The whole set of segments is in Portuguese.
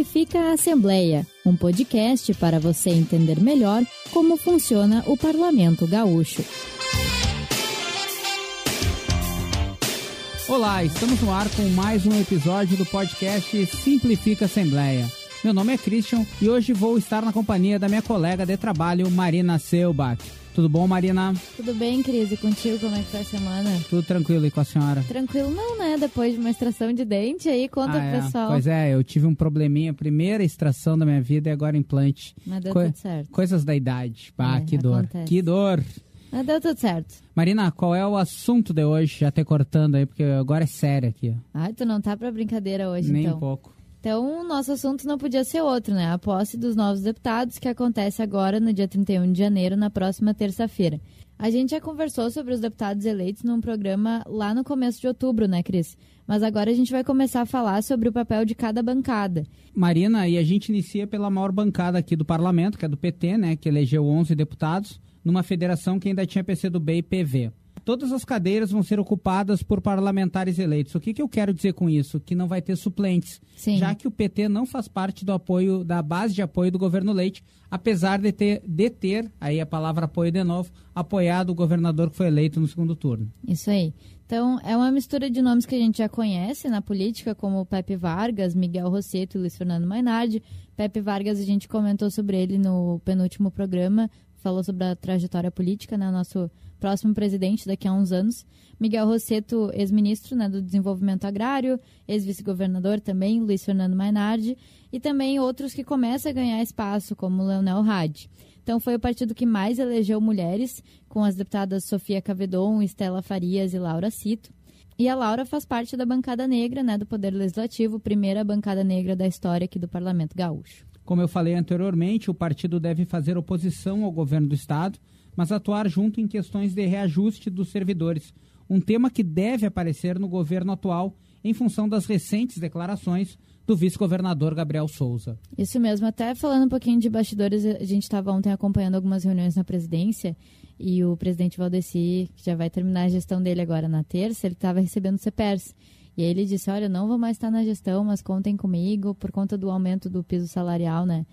Simplifica a Assembleia, um podcast para você entender melhor como funciona o Parlamento Gaúcho. Olá, estamos no ar com mais um episódio do podcast Simplifica Assembleia. Meu nome é Christian e hoje vou estar na companhia da minha colega de trabalho, Marina Selbach. Tudo bom, Marina? Tudo bem, Cris? E contigo, como é que foi a semana? Tudo tranquilo e com a senhora? Tranquilo não, né? Depois de uma extração de dente aí, conta ah, pro é. pessoal. Pois é, eu tive um probleminha, primeira extração da minha vida e agora implante. Mas deu Co- tudo certo. Coisas da idade. Ah, É, que dor. acontece. Que dor. Mas deu tudo certo. Marina, qual é o assunto de hoje? Já até cortando aí, porque agora é sério aqui. Ai, tu não tá pra brincadeira hoje, Nem então. um pouco. Então, o nosso assunto não podia ser outro, né? A posse dos novos deputados, que acontece agora no dia 31 de janeiro, na próxima terça-feira. A gente já conversou sobre os deputados eleitos num programa lá no começo de outubro, né, Cris? Mas agora a gente vai começar a falar sobre o papel de cada bancada. Marina, e a gente inicia pela maior bancada aqui do parlamento, que é do PT, né, que elegeu 11 deputados, numa federação que ainda tinha PCdoB e PV. Todas as cadeiras vão ser ocupadas por parlamentares eleitos. O que, que eu quero dizer com isso? Que não vai ter suplentes, Sim. já que o PT não faz parte do apoio da base de apoio do governo Leite, apesar de ter, de ter aí a palavra apoio de novo, apoiado o governador que foi eleito no segundo turno. Isso aí. Então, é uma mistura de nomes que a gente já conhece na política, como Pepe Vargas, Miguel Rosseto e Luiz Fernando Mainardi. Pepe Vargas, a gente comentou sobre ele no penúltimo programa, falou sobre a trajetória política, né? Nosso próximo presidente daqui a uns anos. Miguel Rosseto, ex-ministro né, do Desenvolvimento Agrário, ex-vice-governador também, Luiz Fernando Mainardi. E também outros que começam a ganhar espaço, como Leonel Hadi. Então foi o partido que mais elegeu mulheres, com as deputadas Sofia Cavedon, Estela Farias e Laura Cito. E a Laura faz parte da bancada negra, né, do Poder Legislativo, primeira bancada negra da história aqui do Parlamento Gaúcho. Como eu falei anteriormente, o partido deve fazer oposição ao governo do Estado, mas atuar junto em questões de reajuste dos servidores, um tema que deve aparecer no governo atual em função das recentes declarações do vice-governador Gabriel Souza. Isso mesmo, até falando um pouquinho de bastidores, a gente estava ontem acompanhando algumas reuniões na presidência e o presidente Valdeci, que já vai terminar a gestão dele agora na terça, ele estava recebendo CPERS. E ele disse, olha, não vou mais estar na gestão, mas contem comigo por conta do aumento do piso salarial, né,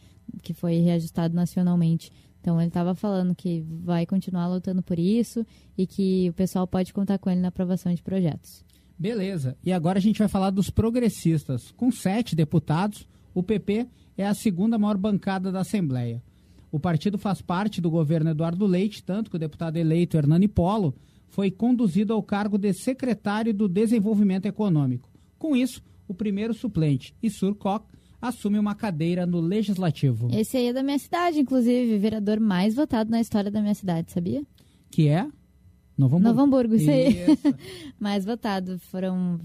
que foi reajustado nacionalmente. Então ele estava falando que vai continuar lutando por isso e que o pessoal pode contar com ele na aprovação de projetos. Beleza. E agora a gente vai falar dos progressistas. Com sete deputados, o PP é a segunda maior bancada da Assembleia. O partido faz parte do governo Eduardo Leite, tanto que o deputado eleito Hernani Polo foi conduzido ao cargo de secretário do Desenvolvimento Econômico. Com isso, o primeiro suplente, Issur Koch, assume uma cadeira no Legislativo, Esse aí é da minha cidade, inclusive, vereador mais votado na história da minha cidade, sabia? que é Novo Hamburgo. Novo Hamburgo, isso aí. Mais votado. Foram.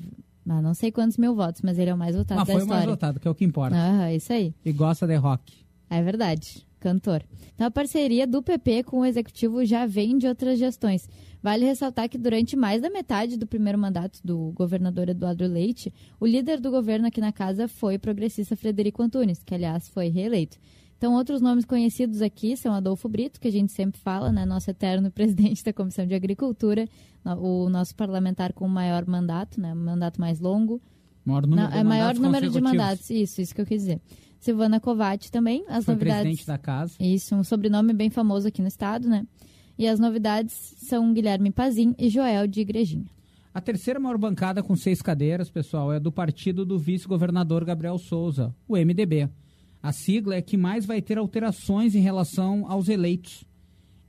ah, não sei quantos mil votos, mas ele é o mais votado Mas da foi o história. mais votado, que é o que importa. Aham, isso aí. E gosta de rock. É verdade. Cantor. Então a parceria do PP com o executivo já vem de outras gestões. Vale ressaltar que durante mais da metade do primeiro mandato do governador Eduardo Leite, o líder do governo aqui na casa foi o progressista Frederico Antunes, que aliás foi reeleito. Então, outros nomes conhecidos aqui são Adolfo Brito, que a gente sempre fala, né? Nosso eterno presidente da Comissão de Agricultura, o nosso parlamentar com o maior mandato, né? Mandato mais longo. Maior número Não, de é maior número de mandatos. Isso, isso que eu quis dizer. Silvana Kovács também, as Foi novidades. presidente da casa. Isso, um sobrenome bem famoso aqui no estado, né? E as novidades são Guilherme Pazin e Joel de Igrejinha. A terceira maior bancada com seis cadeiras, pessoal, é do partido do vice-governador Gabriel Souza, o MDB. A sigla é que mais vai ter alterações em relação aos eleitos.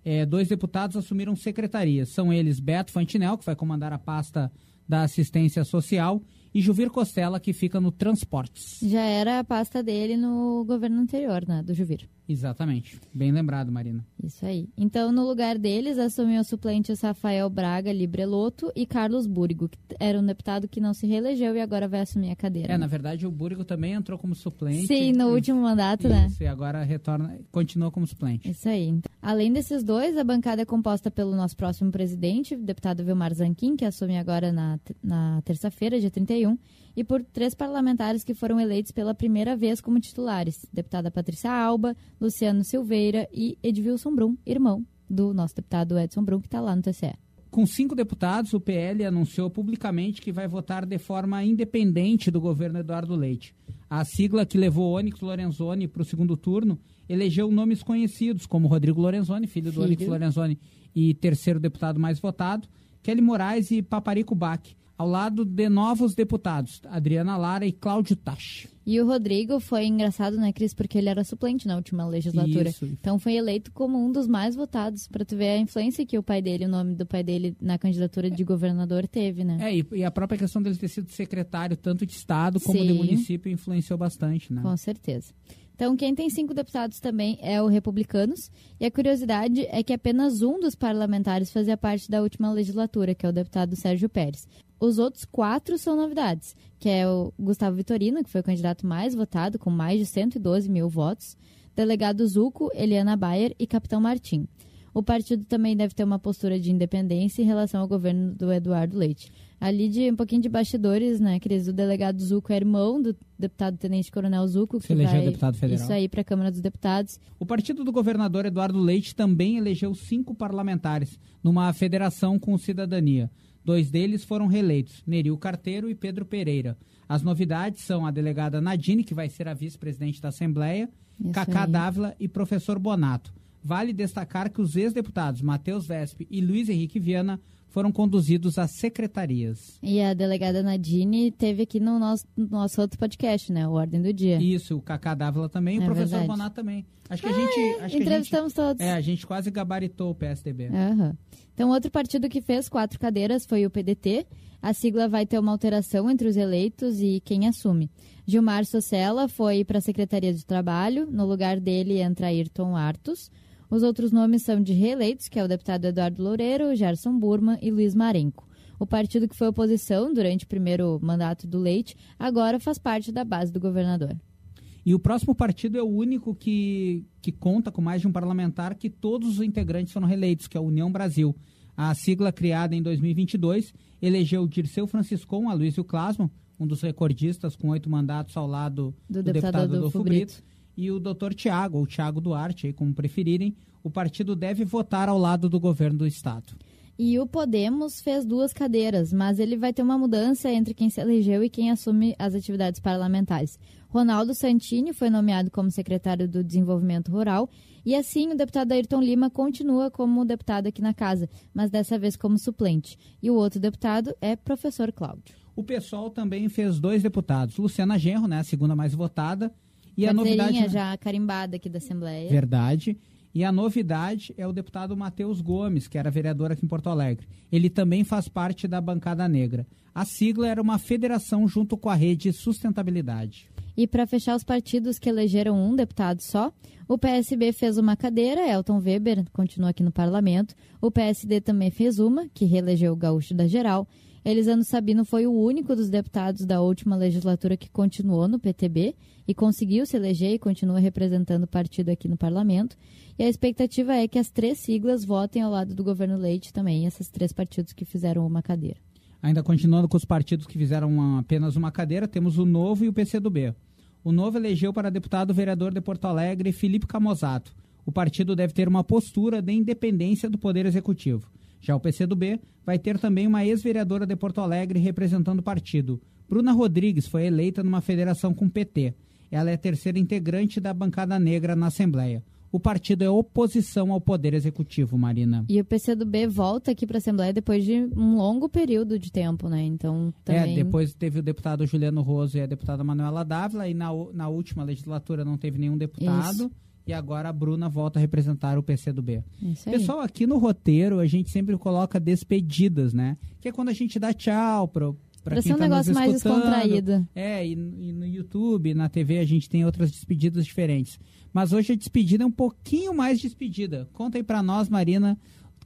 É, dois deputados assumiram secretarias. São eles Beto Fantinel, que vai comandar a pasta da assistência social, e Juvir Costela, que fica no transportes. Já era a pasta dele no governo anterior, né? Do Juvir. Exatamente. Bem lembrado, Marina. Isso aí. Então, no lugar deles, assumiu os suplentes Rafael Braga Libreloto e Carlos Búrigo, que era um deputado que não se reelegeu e agora vai assumir a cadeira. É, né? na verdade, o Búrigo também entrou como suplente. Sim, no E- último mandato, né? Isso, e agora retorna, continua como suplente. Isso aí. Além desses dois, a bancada é composta pelo nosso próximo presidente, deputado Vilmar Zanquim, que assume agora na, na terça-feira, dia 31, e por três parlamentares que foram eleitos pela primeira vez como titulares: deputada Patrícia Alba, Luciano Silveira e Edvilson Brum, irmão do nosso deputado Edson Brum, que está lá no TCE. Com cinco deputados, o PL anunciou publicamente que vai votar de forma independente do governo Eduardo Leite. A sigla que levou Onyx Lorenzoni para o segundo turno elegeu nomes conhecidos, como Rodrigo Lorenzoni, filho, filho. do Onyx Lorenzoni e terceiro deputado mais votado, Kelly Moraes e Paparico Bach ao lado de novos deputados, Adriana Lara e Cláudio Tachi. E o Rodrigo foi engraçado, né, Cris, porque ele era suplente na última legislatura. Isso. Então foi eleito como um dos mais votados, para tu ver a influência que o pai dele, o nome do pai dele na candidatura de governador teve, né? É, e, e a própria questão dele ter sido secretário tanto de estado como Sim. de município influenciou bastante, né? Com certeza. Então, quem tem cinco deputados também é o Republicanos. E a curiosidade é que apenas um dos parlamentares fazia parte da última legislatura, que é o deputado Sérgio Pérez. Os outros quatro são novidades, que é o Gustavo Vitorino, que foi o candidato mais votado, com mais de 112 mil votos, delegado Zuco, Eliana Bayer e Capitão Martim. O partido também deve ter uma postura de independência em relação ao governo do Eduardo Leite. Ali de um pouquinho de bastidores, né, Cris? O delegado Zuco é irmão do deputado Tenente Coronel Zuco, que elegeu vai deputado federal. isso aí para a Câmara dos Deputados. O partido do governador Eduardo Leite também elegeu cinco parlamentares numa federação com cidadania. Dois deles foram reeleitos, Neril Carteiro e Pedro Pereira. As novidades são a delegada Nadine, que vai ser a vice-presidente da Assembleia, Isso Cacá aí. Dávila e professor Bonato. Vale destacar que os ex-deputados Matheus Vespe e Luiz Henrique Viana foram conduzidos às secretarias. E a delegada Nadine teve aqui no nosso, no nosso outro podcast, né? O Ordem do Dia. Isso, o Cacá Dávila também, é o professor verdade. Bonato também. Acho que a ah, gente. Acho entrevistamos que a gente, todos. É, a gente quase gabaritou o PSDB. Uhum. Então, outro partido que fez quatro cadeiras foi o PDT. A sigla vai ter uma alteração entre os eleitos e quem assume. Gilmar Socella foi para a Secretaria de Trabalho. No lugar dele entra Ayrton Artos. Os outros nomes são de reeleitos, que é o deputado Eduardo Loureiro, Gerson Burma e Luiz Marenco. O partido que foi oposição durante o primeiro mandato do Leite agora faz parte da base do governador. E o próximo partido é o único que, que conta com mais de um parlamentar que todos os integrantes foram reeleitos, que é a União Brasil. A sigla criada em 2022 elegeu Dirceu Franciscon, Aloysio Clasman, um dos recordistas com oito mandatos ao lado do, do deputado, deputado Adolfo Brito. Brito e o doutor Tiago, ou Tiago Duarte, aí, como preferirem, o partido deve votar ao lado do governo do Estado. E o Podemos fez duas cadeiras, mas ele vai ter uma mudança entre quem se elegeu e quem assume as atividades parlamentares. Ronaldo Santini foi nomeado como secretário do Desenvolvimento Rural e assim o deputado Ayrton Lima continua como deputado aqui na casa, mas dessa vez como suplente. E o outro deputado é professor Cláudio. O PSOL também fez dois deputados. Luciana Genro, né, a segunda mais votada, e a novidade já carimbada aqui da Assembleia. Verdade. E a novidade é o deputado Matheus Gomes, que era vereador aqui em Porto Alegre. Ele também faz parte da bancada negra. A sigla era uma federação junto com a rede Sustentabilidade. E para fechar os partidos que elegeram um deputado só, o PSB fez uma cadeira, Elton Weber continua aqui no parlamento. O PSD também fez uma, que reelegeu o Gaúcho da Geral. Elisano Sabino foi o único dos deputados da última legislatura que continuou no PTB e conseguiu se eleger e continua representando o partido aqui no parlamento. E a expectativa é que as três siglas votem ao lado do governo Leite também, esses três partidos que fizeram uma cadeira. Ainda continuando com os partidos que fizeram uma, apenas uma cadeira, temos o Novo e o PCdoB. O Novo elegeu para deputado vereador de Porto Alegre Felipe Camozato. O partido deve ter uma postura de independência do Poder Executivo. Já o PCdoB vai ter também uma ex-vereadora de Porto Alegre representando o partido. Bruna Rodrigues foi eleita numa federação com o PT. Ela é a terceira integrante da bancada negra na Assembleia. O partido é oposição ao Poder Executivo, Marina. E o PCdoB volta aqui para a Assembleia depois de um longo período de tempo, né? Então, também... É, depois teve o deputado Juliano Roso e a deputada Manuela Dávila, e na, na última legislatura não teve nenhum deputado. Isso e agora a Bruna volta a representar o PCdoB. Isso aí. Pessoal, aqui no roteiro a gente sempre coloca despedidas, né? Que é quando a gente dá tchau pro para quem ser um tá negócio mais descontraído. É, e, e, no YouTube, na TV, a gente tem outras despedidas diferentes. Mas hoje a despedida é um pouquinho mais despedida. Conta aí para nós, Marina,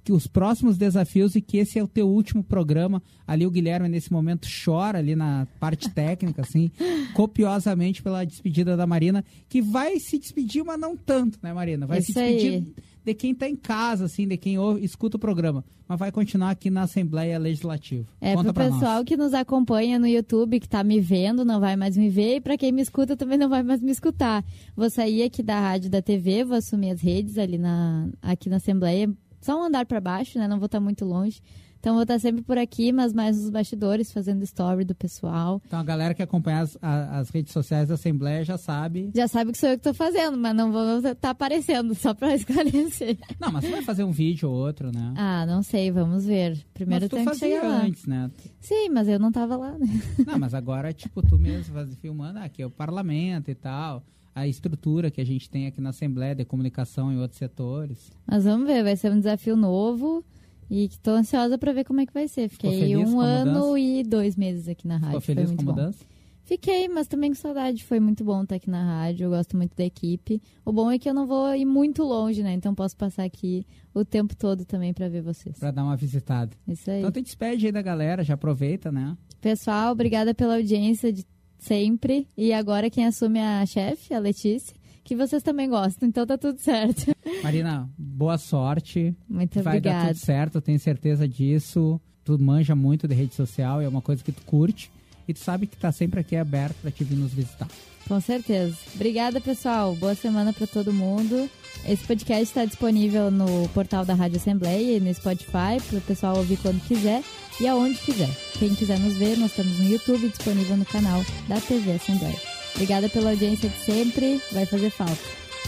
que os próximos desafios e que esse é o teu último programa. Ali o Guilherme nesse momento chora ali na parte técnica, assim, copiosamente pela despedida da Marina, que vai se despedir, mas não tanto, né, Marina? Vai Isso se despedir aí. de quem está em casa, assim, de quem ouve, escuta o programa, mas vai continuar aqui na Assembleia Legislativa. É, Conta pro pessoal nós. que nos acompanha no YouTube, que está me vendo, não vai mais me ver, e para quem me escuta também não vai mais me escutar. Vou sair aqui da rádio da TV, vou assumir as redes ali na, aqui na Assembleia, só um andar para baixo, né? Não vou estar muito longe. Então vou estar sempre por aqui, mas mais nos bastidores, fazendo story do pessoal. Então a galera que acompanha as, a- as redes sociais da Assembleia já sabe. Já sabe que sou eu que tô fazendo, mas não vou estar aparecendo, só pra esclarecer. Não, mas você vai fazer um vídeo ou outro, né? Ah, não sei, vamos ver. Primeiro mas tu tem que chegar lá. antes, né? Sim, mas eu não tava lá, né? Não, mas agora, tipo, tu mesmo filmando, ah, aqui é o parlamento e tal, a estrutura que a gente tem aqui na Assembleia de comunicação em outros setores. Mas vamos ver, vai ser um desafio novo e tô ansiosa pra ver como é que vai ser. Fiquei um ano e dois meses aqui na rádio. Ficou foi feliz com a bom. mudança? Fiquei, mas também com saudade. Foi muito bom estar aqui na rádio. Eu gosto muito da equipe. O bom é que eu não vou ir muito longe, né? Então posso passar aqui o tempo todo também pra ver vocês. Pra dar uma visitada. Isso aí. Então te despede aí da galera, já aproveita, né? Pessoal, obrigada pela audiência de sempre. E agora quem assume é a chefe, a Letícia, que vocês também gostam. Então tá tudo certo. Marina, boa sorte. Muito Vai dar obrigada. tudo certo, tenho certeza disso. Tu manja muito de rede social, é uma coisa que tu curte. E tu sabe que tá sempre aqui aberto pra te vir nos visitar. Com certeza. Obrigada, pessoal. Boa semana para todo mundo. Esse podcast está disponível no portal da Rádio Assembleia e no Spotify para o pessoal ouvir quando quiser e aonde quiser. Quem quiser nos ver, nós estamos no YouTube, disponível no canal da TV Assembleia. Obrigada pela audiência de sempre. Vai fazer falta.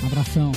Abração.